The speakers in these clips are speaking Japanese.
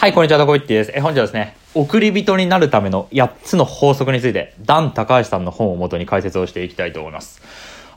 はい、こんにちは、どこいってです。え、本日はですね、送り人になるための8つの法則について、ダン高橋さんの本をもとに解説をしていきたいと思います。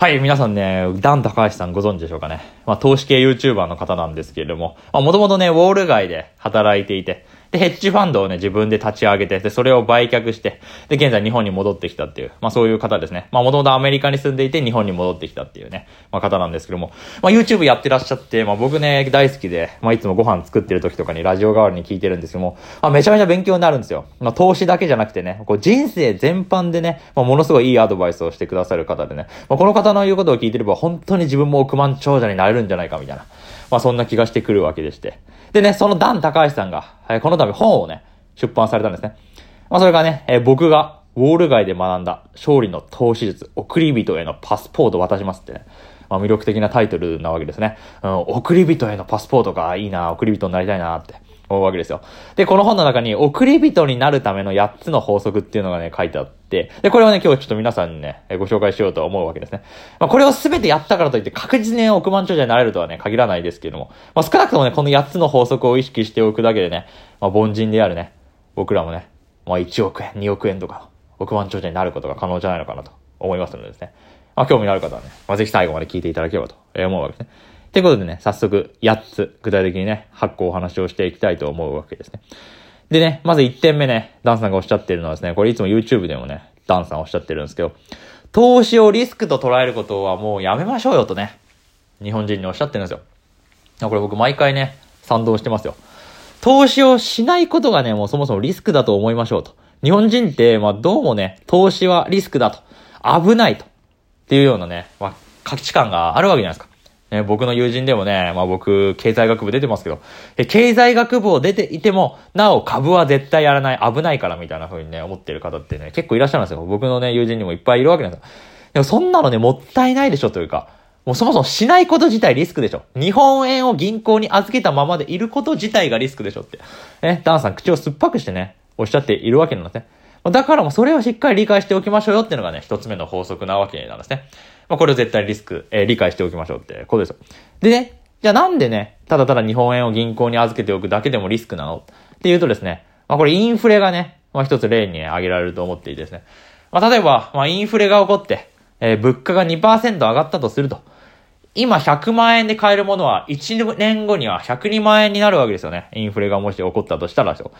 はい、皆さんね、ダン高橋さんご存知でしょうかね。まあ、投資系 YouTuber の方なんですけれども、まあ、もともとね、ウォール街で働いていて、で、ヘッジファンドをね、自分で立ち上げて、で、それを売却して、で、現在日本に戻ってきたっていう、まあそういう方ですね。まあもともとアメリカに住んでいて日本に戻ってきたっていうね、まあ方なんですけども、まあ YouTube やってらっしゃって、まあ僕ね、大好きで、まあいつもご飯作ってる時とかにラジオ代わりに聞いてるんですけども、まあめちゃめちゃ勉強になるんですよ。まあ投資だけじゃなくてね、こう人生全般でね、まあものすごいいいアドバイスをしてくださる方でね、まあこの方の言うことを聞いてれば本当に自分も億万長者になれるんじゃないかみたいな、まあそんな気がしてくるわけでして。でね、その段高橋さんが、はい、この度本をね、出版されたんですね。まあ、それがね、えー、僕がウォール街で学んだ勝利の投資術、送り人へのパスポートを渡しますってね。まあ、魅力的なタイトルなわけですね。うん、送り人へのパスポートが、いいな、送り人になりたいなって思うわけですよ。で、この本の中に、送り人になるための8つの法則っていうのがね、書いてあって、で、これをね、今日ちょっと皆さんにね、ご紹介しようと思うわけですね。まあ、これを全てやったからといって確実に億万長者になれるとはね、限らないですけれども、まあ、少なくともね、この8つの法則を意識しておくだけでね、まあ、凡人であるね、僕らもね、まあ1億円、2億円とか、億万長者になることが可能じゃないのかなと思いますのでですね。まあ興味のある方はね、まあぜひ最後まで聞いていただければと思うわけですね。ということでね、早速8つ具体的にね、発行お話をしていきたいと思うわけですね。でね、まず1点目ね、ダンさんがおっしゃってるのはですね、これいつも YouTube でもね、ダンさんおっしゃってるんですけど、投資をリスクと捉えることはもうやめましょうよとね、日本人におっしゃってるんですよ。これ僕毎回ね、賛同してますよ。投資をしないことがね、もうそもそもリスクだと思いましょうと。日本人って、まあどうもね、投資はリスクだと。危ないと。っていうようなね、まあ価値観があるわけじゃないですか。ね、僕の友人でもね、まあ僕、経済学部出てますけど、経済学部を出ていても、なお株は絶対やらない、危ないからみたいな風にね、思ってる方ってね、結構いらっしゃるんですよ。僕のね、友人にもいっぱいいるわけなんですよ。でもそんなのね、もったいないでしょというか、もうそもそもしないこと自体リスクでしょ。日本円を銀行に預けたままでいること自体がリスクでしょって。ね、ダンさん口を酸っぱくしてね、おっしゃっているわけなんですね。だからもうそれをしっかり理解しておきましょうよっていうのがね、一つ目の法則なわけなんですね。まあ、これを絶対リスク、えー、理解しておきましょうってことですよ。でね、じゃあなんでね、ただただ日本円を銀行に預けておくだけでもリスクなの？っていうとですね、まあこれインフレがね、まあ一つ例に挙げられると思っていてですね。まあ例えば、まあインフレが起こって、えー、物価が2%上がったとすると。今100万円で買えるものは1年後には102万円になるわけですよね。インフレがもし起こったとしたらですよ。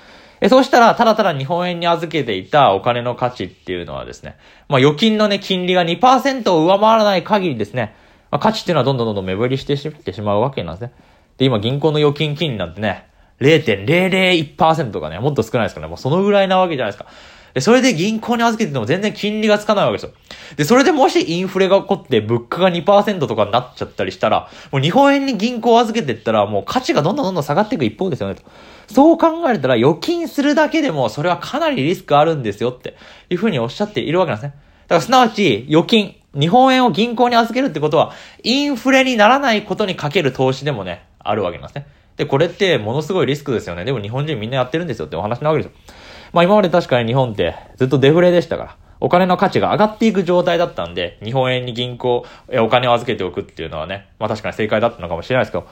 え、そうしたら、ただただ日本円に預けていたお金の価値っていうのはですね、まあ預金のね、金利が2%を上回らない限りですね、まあ価値っていうのはどんどんどんどん目減りしてしまうわけなんですね。で、今銀行の預金金利なんてね、0.001%とかね、もっと少ないですからね、もうそのぐらいなわけじゃないですか。で、それで銀行に預けてても全然金利がつかないわけですよ。で、それでもしインフレが起こって物価が2%とかになっちゃったりしたら、もう日本円に銀行を預けてったらもう価値がどんどんどんどん下がっていく一方ですよねと。そう考えたら預金するだけでもそれはかなりリスクあるんですよっていうふうにおっしゃっているわけなんですね。だからすなわち預金、日本円を銀行に預けるってことは、インフレにならないことにかける投資でもね、あるわけなんですね。で、これってものすごいリスクですよね。でも日本人みんなやってるんですよってお話なわけですよ。まあ今まで確かに日本ってずっとデフレでしたから、お金の価値が上がっていく状態だったんで、日本円に銀行、え、お金を預けておくっていうのはね、まあ確かに正解だったのかもしれないですけど、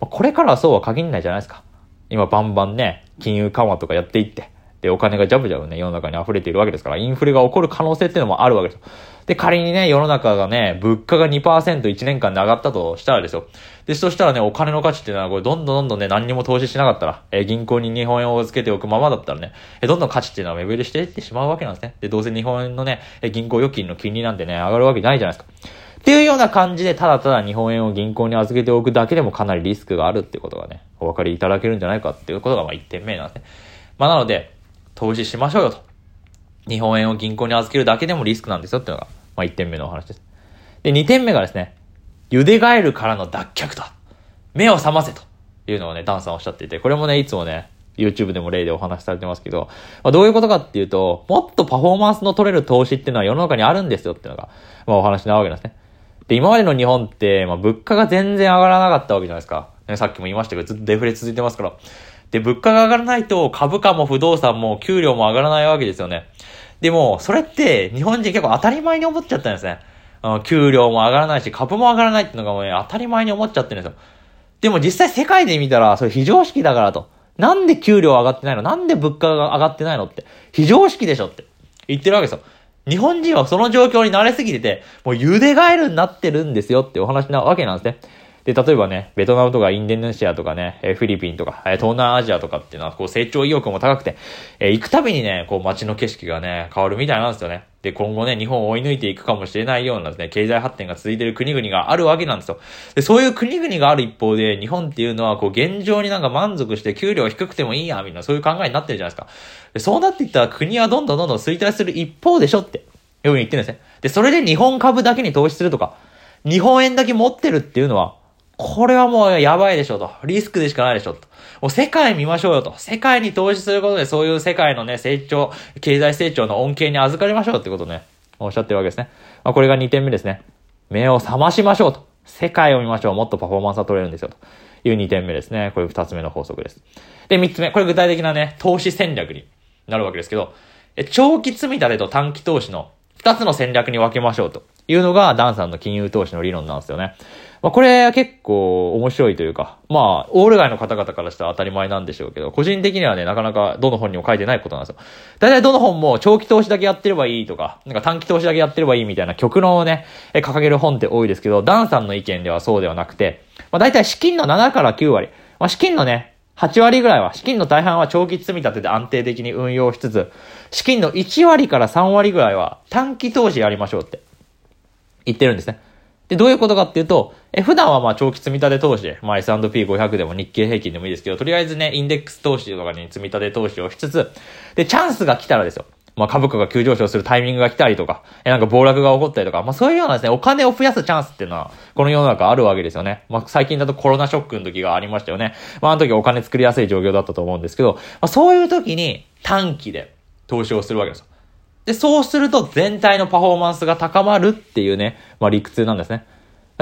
まあ、これからはそうは限らないじゃないですか。今バンバンね、金融緩和とかやっていって、で、お金がジャブジャブね、世の中に溢れているわけですから、インフレが起こる可能性っていうのもあるわけです。で、仮にね、世の中がね、物価が2%、1年間で上がったとしたらですよ。で、そしたらね、お金の価値っていうのは、これ、どんどんどんどんね、何にも投資しなかったら、え銀行に日本円を預けておくままだったらね、えどんどん価値っていうのは目減りしていってしまうわけなんですね。で、どうせ日本円のね、え銀行預金の金利なんてね、上がるわけないじゃないですか。っていうような感じで、ただただ日本円を銀行に預けておくだけでもかなりリスクがあるってことがね、お分かりいただけるんじゃないかっていうことが、まあ、1点目なんですね。まあ、なので、投資しましょうよと。日本円を銀行に預けるだけでもリスクなんですよっていうのが、まあ、1点目のお話です。で、2点目がですね、茹でガエルからの脱却と。目を覚ませというのをね、ダンさんおっしゃっていて、これもね、いつもね、YouTube でも例でお話しされてますけど、まあ、どういうことかっていうと、もっとパフォーマンスの取れる投資っていうのは世の中にあるんですよっていうのが、まあお話なわけなんですね。で、今までの日本って、まあ物価が全然上がらなかったわけじゃないですか。ね、さっきも言いましたけど、ずっとデフレ続いてますから。で、物価が上がらないと株価も不動産も給料も上がらないわけですよね。でも、それって日本人結構当たり前に思っちゃったんですね。うん給料も上がらないし、株も上がらないっていうのがもうね、当たり前に思っちゃってるんですよ。でも実際世界で見たら、それ非常識だからと。なんで給料上がってないの？なんで物価が上がってないのって。非常識でしょって言ってるわけですよ。日本人はその状況に慣れすぎてて、もう茹でガエルになってるんですよってお話なわけなんですね。で、例えばね、ベトナムとかインドネシアとかね、えフィリピンとか、え東南アジアとかっていうのは、こう成長意欲も高くて、え行くたびにね、こう街の景色がね、変わるみたいなんですよね。で、今後ね、日本を追い抜いていくかもしれないようなですね、経済発展が続いている国々があるわけなんですよ。で、そういう国々がある一方で、日本っていうのは、こう、現状になんか満足して給料低くてもいいや、みんなそういう考えになってるじゃないですか。で、そうなっていったら国はどんどんどんどん衰退する一方でしょって、いうふうに言ってるんですね。で、それで日本株だけに投資するとか、日本円だけ持ってるっていうのは、これはもうやばいでしょと。リスクでしかないでしょと。もう世界見ましょうよと。世界に投資することでそういう世界のね、成長、経済成長の恩恵に預かりましょうってことね、おっしゃってるわけですね。まあ、これが2点目ですね。目を覚ましましょうと。世界を見ましょう。もっとパフォーマンスが取れるんですよと。いう2点目ですね。これ2つ目の法則です。で、3つ目。これ具体的なね、投資戦略になるわけですけど、長期積み立てと短期投資の2つの戦略に分けましょうというのがダンさんの金融投資の理論なんですよね。まあ、これは結構面白いというか、まあ、オール街の方々からしたら当たり前なんでしょうけど、個人的にはね、なかなかどの本にも書いてないことなんですよ。大体どの本も長期投資だけやってればいいとか、なんか短期投資だけやってればいいみたいな極論をね、掲げる本って多いですけど、ダンさんの意見ではそうではなくて、まあ大体資金の7から9割、まあ資金のね、8割ぐらいは、資金の大半は長期積み立てで安定的に運用しつつ、資金の1割から3割ぐらいは短期投資やりましょうって言ってるんですね。で、どういうことかっていうと、え普段はまあ長期積み立て投資で、まあ S&P500 でも日経平均でもいいですけど、とりあえずね、インデックス投資とかに積み立て投資をしつつ、で、チャンスが来たらですよ。まあ株価が急上昇するタイミングが来たりとか、えなんか暴落が起こったりとか、まあそういうようなですね、お金を増やすチャンスっていうのは、この世の中あるわけですよね。まあ最近だとコロナショックの時がありましたよね。まああの時お金作りやすい状況だったと思うんですけど、まあそういう時に短期で投資をするわけですよ。で、そうすると全体のパフォーマンスが高まるっていうね、まあ理屈なんですね。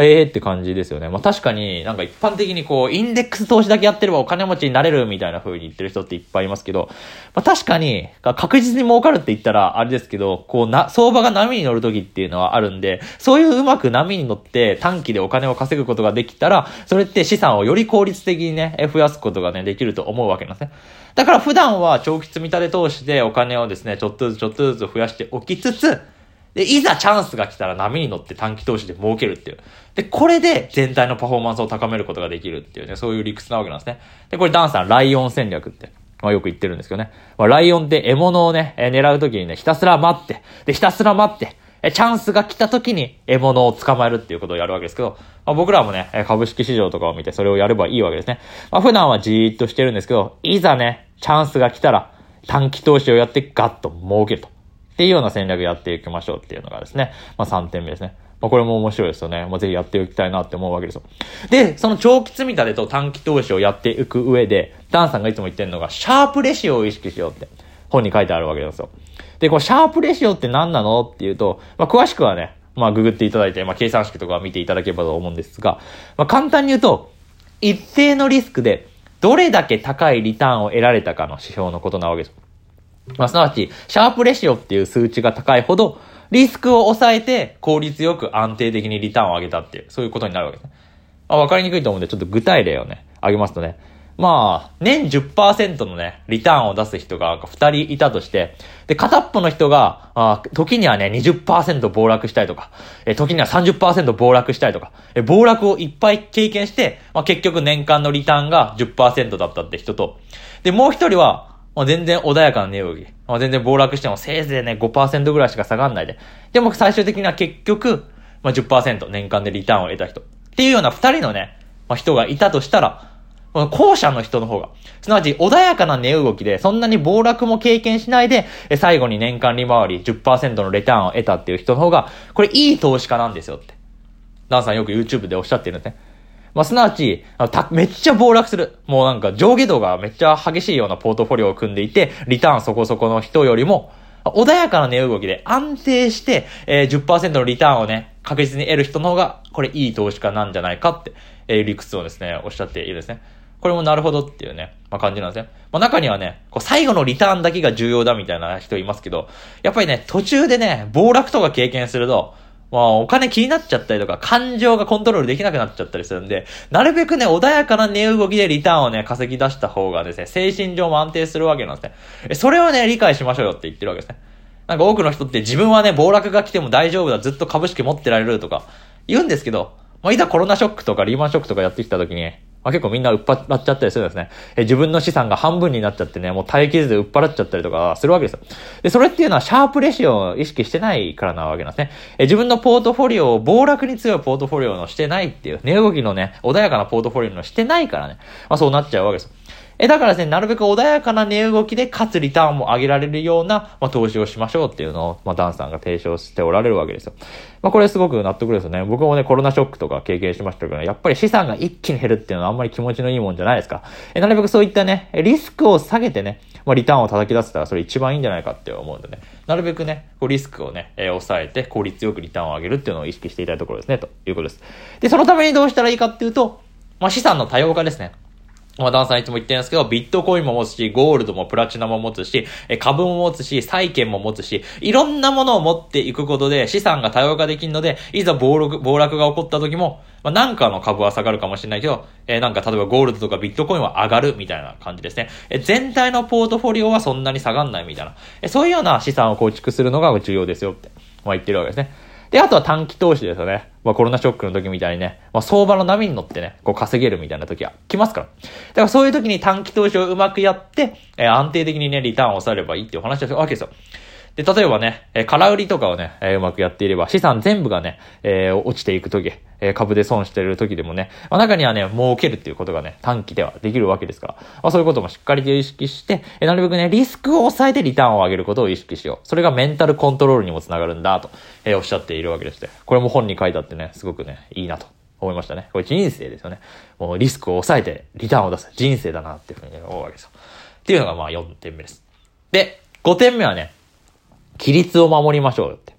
ええー、って感じですよね。まあ確かになんか一般的にこう、インデックス投資だけやってればお金持ちになれるみたいな風に言ってる人っていっぱいいますけど、まあ確かに確実に儲かるって言ったらあれですけど、こうな、相場が波に乗る時っていうのはあるんで、そういううまく波に乗って短期でお金を稼ぐことができたら、それって資産をより効率的にね、増やすことがね、できると思うわけなんですね。だから普段は長期積み立て投資でお金をですね、ちょっとずつちょっとずつ増やしておきつつ、で、いざチャンスが来たら波に乗って短期投資で儲けるっていう。で、これで全体のパフォーマンスを高めることができるっていうね、そういう理屈なわけなんですね。で、これダンさん、ライオン戦略って、まあよく言ってるんですけどね。まあ、ライオンって獲物をね、え狙うときにね、ひたすら待って、で、ひたすら待って、え、チャンスが来た時に獲物を捕まえるっていうことをやるわけですけど、まあ、僕らもね、株式市場とかを見てそれをやればいいわけですね。まあ、普段はじーっとしてるんですけど、いざね、チャンスが来たら、短期投資をやってガッと儲けると。っていうような戦略やっていきましょうっていうのがですね、まあ3点目ですね。まあこれも面白いですよね。まあぜひやっていきたいなって思うわけですよ。で、その長期積み立てと短期投資をやっていく上で、ダンさんがいつも言ってるのが、シャープレシオを意識しようって本に書いてあるわけですよ。で、このシャープレシオって何なのっていうと、まあ詳しくはね、まあググっていただいて、まあ計算式とか見ていただければと思うんですが、まあ簡単に言うと、一定のリスクでどれだけ高いリターンを得られたかの指標のことなわけです。まあ、すなわち、シャープレシオっていう数値が高いほど、リスクを抑えて効率よく安定的にリターンを上げたっていう、そういうことになるわけですね。まあ、わかりにくいと思うんで、ちょっと具体例をね、挙げますとね、まあ、年10%のね、リターンを出す人が2人いたとして、で、片っぽの人が、あ時にはね、20%暴落したりとか、え時には30%暴落したりとか、え暴落をいっぱい経験して、まあ、結局年間のリターンが10%だったって人と、で、もう一人は、まあ、全然穏やかな値動き。まあ、全然暴落してもせいぜいね、5%ぐらいしか下がんないで。でも最終的には結局、まあ10%年間でリターンを得た人。っていうような二人のね、まあ、人がいたとしたら、この後者の人の方が、すなわち穏やかな値動きで、そんなに暴落も経験しないで、最後に年間利回り10%のレターンを得たっていう人の方が、これいい投資家なんですよって。ダンさんよく YouTube でおっしゃってるんですね。まあ、すなわち、めっちゃ暴落する。もうなんか上下動がめっちゃ激しいようなポートフォリオを組んでいて、リターンそこそこの人よりも、穏やかな値動きで安定して、えー、10%のリターンをね、確実に得る人の方が、これいい投資家なんじゃないかって、えー、理屈をですね、おっしゃっているですね。これもなるほどっていうね、まあ、感じなんですね。まあ、中にはね、こう最後のリターンだけが重要だみたいな人いますけど、やっぱりね、途中でね、暴落とか経験すると、まあ、お金気になっちゃったりとか、感情がコントロールできなくなっちゃったりするんで、なるべくね、穏やかな値動きでリターンをね、稼ぎ出した方がですね、精神上も安定するわけなんですね。それをね、理解しましょうよって言ってるわけですね。なんか多くの人って自分はね、暴落が来ても大丈夫だ、ずっと株式持ってられるとか、言うんですけど、まあ、いざコロナショックとかリーマンショックとかやってきた時に、まあ、結構みんな売っ払っちゃったりするんですね。え自分の資産が半分になっちゃってね、もう耐えきれず売っ払っちゃったりとかするわけですよ。で、それっていうのはシャープレシオを意識してないからなわけなんですね。え自分のポートフォリオを暴落に強いポートフォリオのしてないっていう、値動きのね、穏やかなポートフォリオのしてないからね、まあそうなっちゃうわけですよ。え、だからですね、なるべく穏やかな値動きで、かつリターンも上げられるような、まあ、投資をしましょうっていうのを、まあ、ダンさんが提唱しておられるわけですよ。まあ、これすごく納得ですよね。僕もね、コロナショックとか経験しましたけど、やっぱり資産が一気に減るっていうのはあんまり気持ちのいいもんじゃないですか。え、なるべくそういったね、リスクを下げてね、まあ、リターンを叩き出せたらそれ一番いいんじゃないかって思うんでね。なるべくね、こうリスクをね、えー、抑えて効率よくリターンを上げるっていうのを意識していたいところですね、ということです。で、そのためにどうしたらいいかっていうと、まあ、資産の多様化ですね。ま、ダンさんいつも言ってるんですけど、ビットコインも持つし、ゴールドもプラチナも持つし、株も持つし、債券も持つし、いろんなものを持っていくことで資産が多様化できるので、いざ暴落、暴落が起こった時も、まあ、なんかの株は下がるかもしれないけど、えー、なんか例えばゴールドとかビットコインは上がるみたいな感じですね。えー、全体のポートフォリオはそんなに下がんないみたいな。えー、そういうような資産を構築するのが重要ですよって、まあ、言ってるわけですね。で、あとは短期投資ですよね。まあコロナショックの時みたいにね、まあ相場の波に乗ってね、こう稼げるみたいな時は来ますから。だからそういう時に短期投資をうまくやって、えー、安定的にね、リターンを抑えればいいっていう話をするわけですよ。で、例えばね、え、空売りとかをね、え、うまくやっていれば、資産全部がね、え、落ちていくとき、え株で損してる時でもね、ま、中にはね、儲けるっていうことがね、短期ではできるわけですから、まあ、そういうこともしっかりと意識して、えなるべくね、リスクを抑えてリターンを上げることを意識しよう。それがメンタルコントロールにもつながるんだと、えおっしゃっているわけでして、これも本に書いてあってね、すごくね、いいなと。思いましたね。これ人生ですよね。もうリスクを抑えてリターンを出す人生だなっていうふうに思うわけですよ。っていうのがまあ4点目です。で、5点目はね、規律を守りましょうよって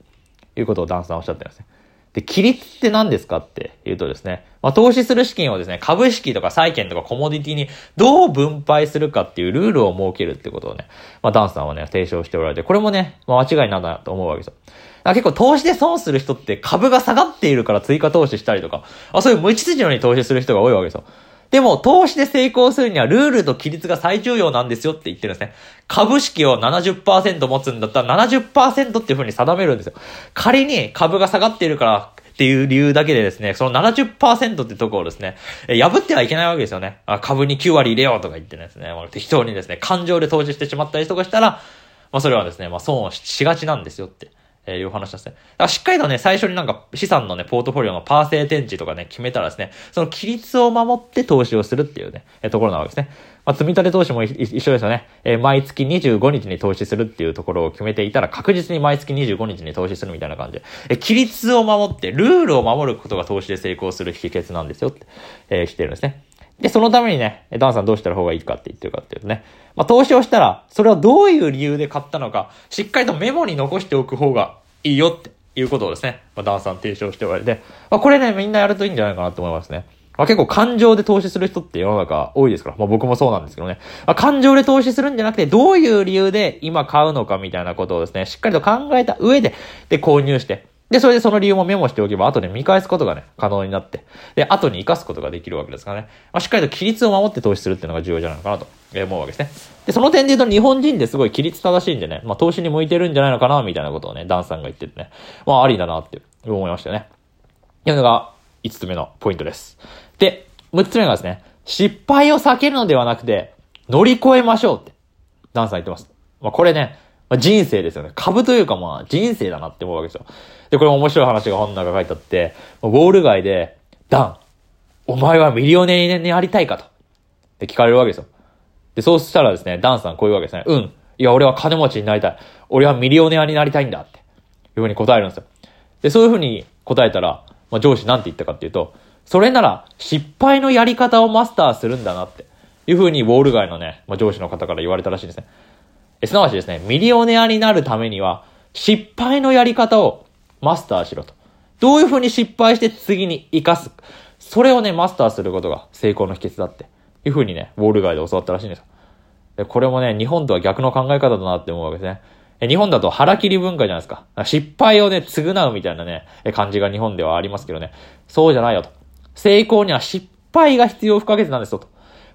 いうことをダンスさんおっしゃってますね。で、規律って何ですかって言うとですね、まあ、投資する資金をですね、株式とか債券とかコモディティにどう分配するかっていうルールを設けるってことをね、まあ、ダンスさんはね、提唱しておられて、これもね、まあ、間違いなんだと思うわけですよ。結構投資で損する人って株が下がっているから追加投資したりとか、あそういう無秩序に投資する人が多いわけですよ。でも、投資で成功するにはルールと規律が最重要なんですよって言ってるんですね。株式を70%持つんだったら70%っていう風に定めるんですよ。仮に株が下がっているからっていう理由だけでですね、その70%ってところをですね、破ってはいけないわけですよね。株に9割入れようとか言ってですね、適当にですね、感情で投資してしまったりとかしたら、まあそれはですね、まあ損をしがちなんですよって。えー、いう話ですね。だからしっかりとね、最初になんか資産のね、ポートフォリオのパーセーテンジとかね、決めたらですね、その規律を守って投資をするっていうね、えー、ところなわけですね。まあ、積み立て投資も一緒ですよね。えー、毎月25日に投資するっていうところを決めていたら、確実に毎月25日に投資するみたいな感じで、えー、規律を守って、ルールを守ることが投資で成功する秘訣なんですよって、えー、してるんですね。で、そのためにね、ダンさんどうしたら方がいいかって言ってるかっていうとね、まあ、投資をしたら、それはどういう理由で買ったのか、しっかりとメモに残しておく方がいいよっていうことをですね、まあ、ダンさん提唱しておられて、まあ、これね、みんなやるといいんじゃないかなと思いますね。まあ、結構感情で投資する人って世の中多いですから、まあ、僕もそうなんですけどね。まあ、感情で投資するんじゃなくて、どういう理由で今買うのかみたいなことをですね、しっかりと考えた上で、で、購入して、で、それでその理由もメモしておけば、後で見返すことがね、可能になって、で、後に活かすことができるわけですからね。まあ、しっかりと規律を守って投資するっていうのが重要じゃないのかなと思うわけですね。で、その点で言うと日本人ってすごい規律正しいんでね、まあ、投資に向いてるんじゃないのかな、みたいなことをね、ダンさんが言っててね、まあ、ありだなって思いましたよね。というのが、5つ目のポイントです。で、6つ目がですね、失敗を避けるのではなくて、乗り越えましょうって、ダンさん言ってます。まあ、これね、まあ、人生ですよね。株というかまあ人生だなって思うわけですよ。で、これも面白い話が本の中書いてあって、ウォール街で、ダン、お前はミリオネアになりたいかと。って聞かれるわけですよ。で、そうしたらですね、ダンさんこういうわけですね。うん。いや、俺は金持ちになりたい。俺はミリオネアになりたいんだって。いうふうに答えるんですよ。で、そういうふうに答えたら、まあ、上司なんて言ったかっていうと、それなら失敗のやり方をマスターするんだなっていうふうにウォール街のね、まあ、上司の方から言われたらしいんですね。すなわちですね、ミリオネアになるためには、失敗のやり方をマスターしろと。どういうふうに失敗して次に活かす？それをね、マスターすることが成功の秘訣だって。いうふうにね、ウォール街で教わったらしいんですよ。で、これもね、日本とは逆の考え方だなって思うわけですね。え日本だと腹切り文化じゃないですか。失敗をね、償うみたいなね、感じが日本ではありますけどね。そうじゃないよと。成功には失敗が必要不可欠なんですよと。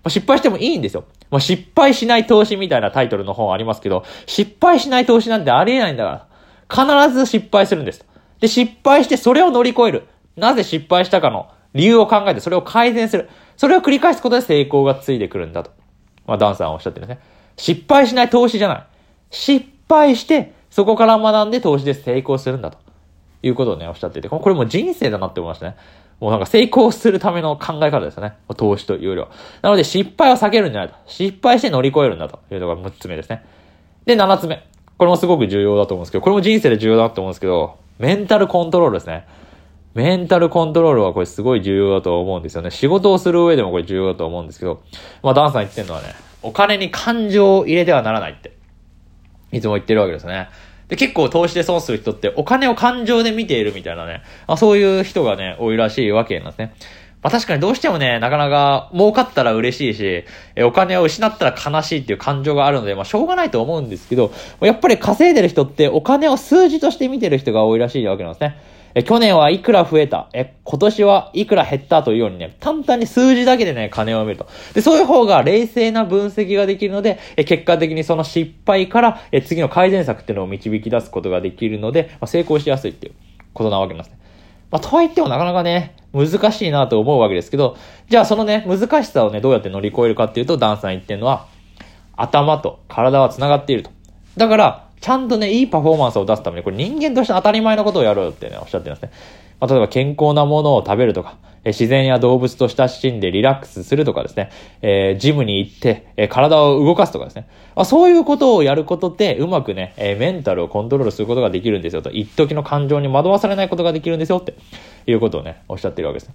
ま、失敗してもいいんですよ。まあ、失敗しない投資みたいなタイトルの本ありますけど、失敗しない投資なんてありえないんだから。必ず失敗するんです。で、失敗してそれを乗り越える。なぜ失敗したかの理由を考えてそれを改善する。それを繰り返すことで成功がついてくるんだと。まあ、ダンさんはおっしゃってるね。失敗しない投資じゃない。失敗して、そこから学んで投資で成功するんだと。いうことをね、おっしゃってて、これも人生だなって思いましたね。もうなんか成功するための考え方ですよね。投資というよりは。なので失敗は避けるんじゃないと。失敗して乗り越えるんだというのが6つ目ですね。で、7つ目。これもすごく重要だと思うんですけど、これも人生で重要だと思うんですけど、メンタルコントロールですね。メンタルコントロールはこれすごい重要だと思うんですよね。仕事をする上でもこれ重要だと思うんですけど、まあダンさん言ってるのはね、お金に感情を入れてはならないって、いつも言ってるわけですね。で、結構投資で損する人ってお金を感情で見ているみたいなね、まあそういう人がね、多いらしいわけなんですね。まあ確かにどうしてもね、なかなか儲かったら嬉しいし、えお金を失ったら悲しいっていう感情があるので、まあしょうがないと思うんですけど、やっぱり稼いでる人ってお金を数字として見てる人が多いらしいわけなんですね。え、去年はいくら増えた、え、今年はいくら減ったというようにね、簡単に数字だけでね、金を見ると。で、そういう方が冷静な分析ができるので、え、結果的にその失敗から、え、次の改善策っていうのを導き出すことができるので、まあ、成功しやすいっていうことなわけなんですね。まあ、とはいってもなかなかね、難しいなと思うわけですけど、じゃあそのね、難しさをね、どうやって乗り越えるかっていうと、ダンさん言ってるのは、頭と体は繋がっていると。だから、ちゃんとね、いいパフォーマンスを出すために、これ人間として当たり前のことをやろうってね、おっしゃってますね。まあ、例えば健康なものを食べるとか、え自然や動物と親しんでリラックスするとかですね、えー、ジムに行って、えー、体を動かすとかですね。まあ、そういうことをやることで、うまくね、えー、メンタルをコントロールすることができるんですよと。一時の感情に惑わされないことができるんですよっていうことをね、おっしゃってるわけですね。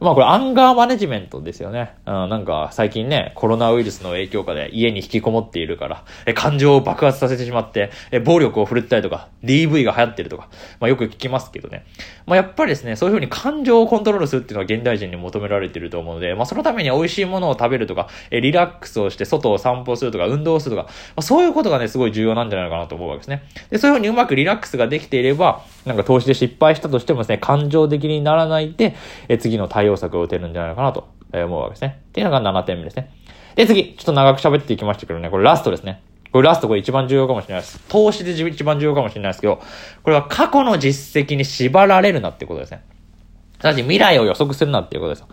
まあこれアンガーマネジメントですよね。うん、なんか最近ね、コロナウイルスの影響下で家に引きこもっているから、え感情を爆発させてしまって、え暴力を振るったりとか、DV が流行ってるとか、まあよく聞きますけどね。まあやっぱりですね、そういうふうに感情をコントロールするっていうのは現代人に求められていると思うので、まあそのために美味しいものを食べるとか、えリラックスをして外を散歩するとか、運動するとか、まあそういうことがね、すごい重要なんじゃないかなと思うわけですね。で、そういうふうにうまくリラックスができていれば、なんか投資で失敗したとしてもですね、感情的にならないで、え次の対応策を打てるんじゃないかなと思うわけですね。っていうのが7点目ですね。で、次、ちょっと長く喋っていきましたけどね、これラストですね。これラストこれ一番重要かもしれないです。投資で一番重要かもしれないですけど、これは過去の実績に縛られるなってことですね。さらに未来を予測するなっていうことですよ。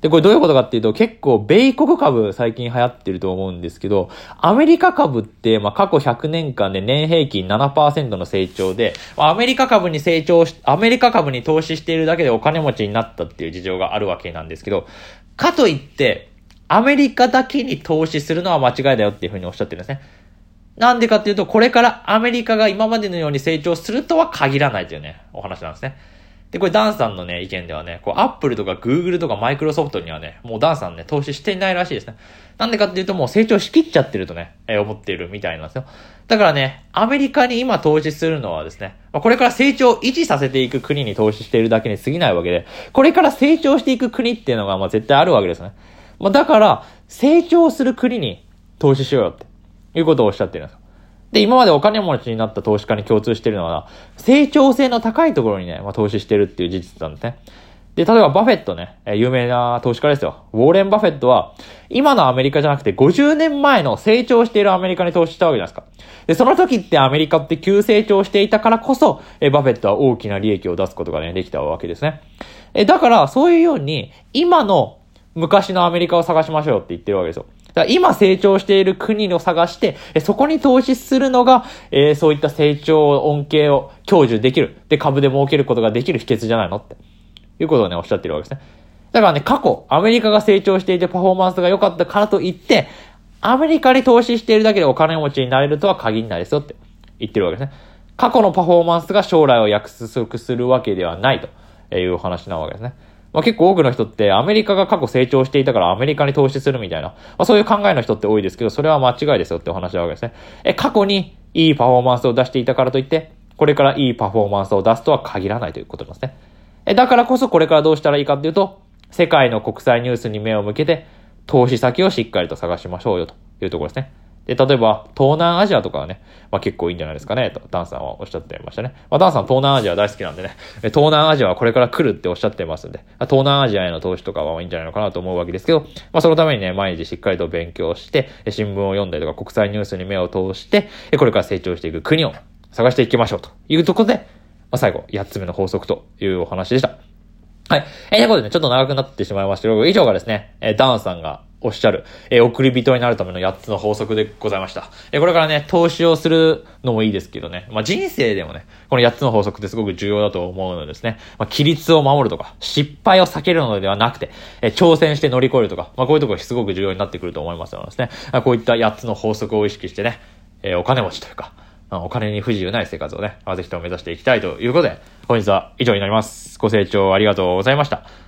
で、これどういうことかっていうと、結構、米国株最近流行ってると思うんですけど、アメリカ株って、まあ、過去100年間で年平均7%の成長で、アメリカ株に成長し、アメリカ株に投資しているだけでお金持ちになったっていう事情があるわけなんですけど、かといって、アメリカだけに投資するのは間違いだよっていうふうにおっしゃってるんですね。なんでかっていうと、これからアメリカが今までのように成長するとは限らないというね、お話なんですね。で、これダンさんのね、意見ではね、こう、アップルとかグーグルとかマイクロソフトにはね、もうダンさんね、投資していないらしいですね。なんでかっていうともう成長しきっちゃってるとね、えー、思っているみたいなんですよ。だからね、アメリカに今投資するのはですね、まあ、これから成長を維持させていく国に投資しているだけに過ぎないわけで、これから成長していく国っていうのがまあ絶対あるわけですね。まあ、だから、成長する国に投資しようよって、いうことをおっしゃってるんですよ。で、今までお金持ちになった投資家に共通してるのは、成長性の高いところにね、まあ、投資してるっていう事実なんですね。で、例えばバフェットね、え有名な投資家ですよ。ウォーレン・バフェットは、今のアメリカじゃなくて50年前の成長しているアメリカに投資したわけじゃないですか。で、その時ってアメリカって急成長していたからこそ、えバフェットは大きな利益を出すことがね、できたわけですね。え、だから、そういうように、今の昔のアメリカを探しましょうって言ってるわけですよ。だ今成長している国を探して、そこに投資するのが、えー、そういった成長恩恵を享受できる。で、株で儲けることができる秘訣じゃないのって。いうことをね、おっしゃってるわけですね。だからね、過去、アメリカが成長していてパフォーマンスが良かったからといって、アメリカに投資しているだけでお金持ちになれるとは限らないですよって言ってるわけですね。過去のパフォーマンスが将来を約束するわけではないというお話なわけですね。まあ、結構多くの人ってアメリカが過去成長していたからアメリカに投資するみたいな、まあ、そういう考えの人って多いですけど、それは間違いですよってお話なわけですね。え、過去にいいパフォーマンスを出していたからといって、これからいいパフォーマンスを出すとは限らないということですね。え、だからこそこれからどうしたらいいかっていうと、世界の国際ニュースに目を向けて、投資先をしっかりと探しましょうよというところですね。で、例えば、東南アジアとかはね、まあ結構いいんじゃないですかね、と、ダンさんはおっしゃってましたね。まあダンさん東南アジア大好きなんでね、東南アジアはこれから来るっておっしゃってますんで、東南アジアへの投資とかはいいんじゃないのかなと思うわけですけど、まあそのためにね、毎日しっかりと勉強して、新聞を読んだりとか国際ニュースに目を通して、これから成長していく国を探していきましょうというところで、まあ最後、8つ目の法則というお話でした。はい。えー、ということでね、ちょっと長くなってしまいましたけど、以上がですね、えー、ダンさんがおっしゃる、えー、送り人になるための8つの法則でございました。えー、これからね、投資をするのもいいですけどね、まあ、人生でもね、この8つの法則ってすごく重要だと思うのですね、まあ、規律を守るとか、失敗を避けるのではなくて、えー、挑戦して乗り越えるとか、まあ、こういうところすごく重要になってくると思いますのでですね、こういった8つの法則を意識してね、え、お金持ちというか、お金に不自由ない生活をね、ぜひとも目指していきたいということで、本日は以上になります。ご清聴ありがとうございました。